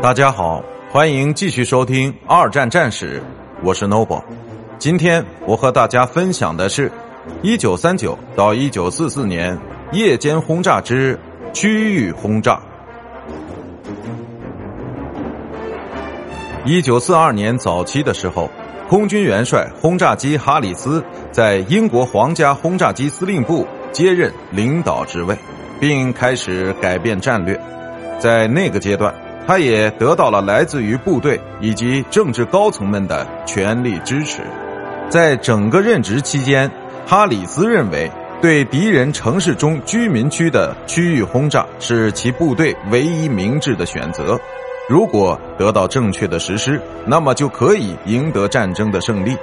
大家好，欢迎继续收听《二战战史》，我是 Noble。今天我和大家分享的是1939到1944年夜间轰炸之区域轰炸。1942年早期的时候，空军元帅轰炸机哈里斯在英国皇家轰炸机司令部接任领导职位，并开始改变战略。在那个阶段。他也得到了来自于部队以及政治高层们的全力支持。在整个任职期间，哈里斯认为对敌人城市中居民区的区域轰炸是其部队唯一明智的选择。如果得到正确的实施，那么就可以赢得战争的胜利。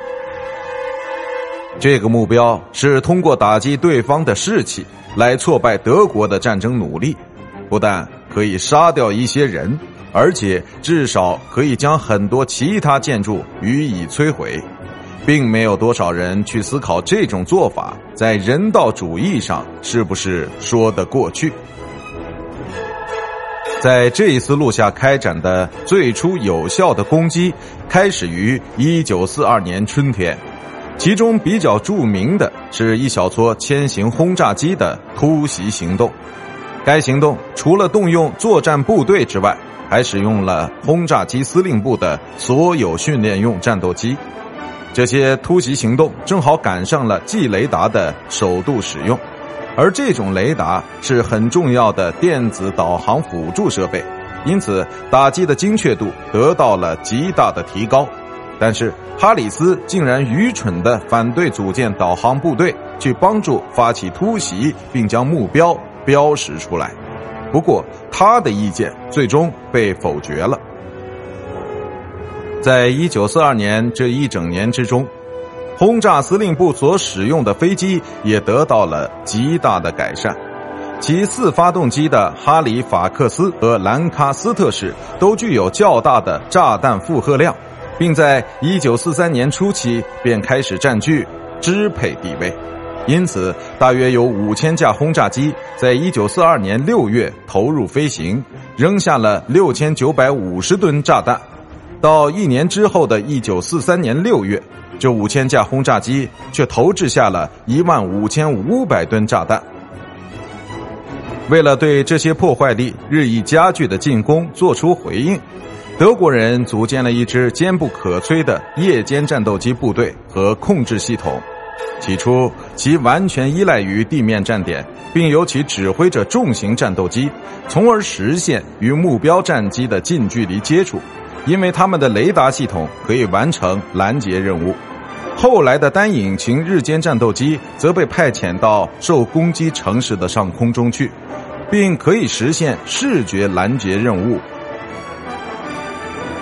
这个目标是通过打击对方的士气来挫败德国的战争努力，不但可以杀掉一些人。而且至少可以将很多其他建筑予以摧毁，并没有多少人去思考这种做法在人道主义上是不是说得过去。在这一思路下开展的最初有效的攻击，开始于一九四二年春天，其中比较著名的是一小撮轻型轰炸机的突袭行动。该行动除了动用作战部队之外，还使用了轰炸机司令部的所有训练用战斗机，这些突袭行动正好赶上了 G 雷达的首度使用，而这种雷达是很重要的电子导航辅助设备，因此打击的精确度得到了极大的提高。但是哈里斯竟然愚蠢地反对组建导航部队去帮助发起突袭，并将目标标识出来。不过，他的意见最终被否决了。在一九四二年这一整年之中，轰炸司令部所使用的飞机也得到了极大的改善，其四发动机的哈里法克斯和兰卡斯特式都具有较大的炸弹负荷量，并在一九四三年初期便开始占据支配地位。因此，大约有五千架轰炸机在一九四二年六月投入飞行，扔下了六千九百五十吨炸弹。到一年之后的一九四三年六月，这五千架轰炸机却投掷下了一万五千五百吨炸弹。为了对这些破坏力日益加剧的进攻做出回应，德国人组建了一支坚不可摧的夜间战斗机部队和控制系统。起初，其完全依赖于地面站点，并由其指挥着重型战斗机，从而实现与目标战机的近距离接触，因为他们的雷达系统可以完成拦截任务。后来的单引擎日间战斗机则被派遣到受攻击城市的上空中去，并可以实现视觉拦截任务。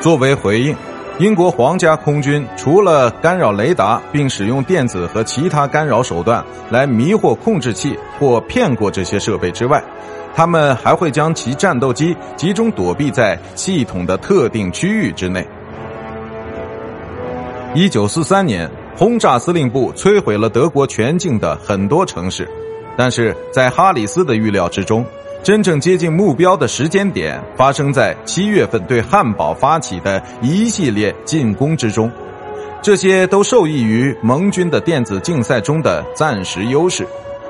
作为回应。英国皇家空军除了干扰雷达，并使用电子和其他干扰手段来迷惑控制器或骗过这些设备之外，他们还会将其战斗机集中躲避在系统的特定区域之内。一九四三年，轰炸司令部摧毁了德国全境的很多城市，但是在哈里斯的预料之中。真正接近目标的时间点发生在七月份对汉堡发起的一系列进攻之中，这些都受益于盟军的电子竞赛中的暂时优势。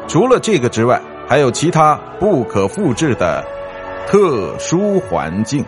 除了这个之外，还有其他不可复制的特殊环境。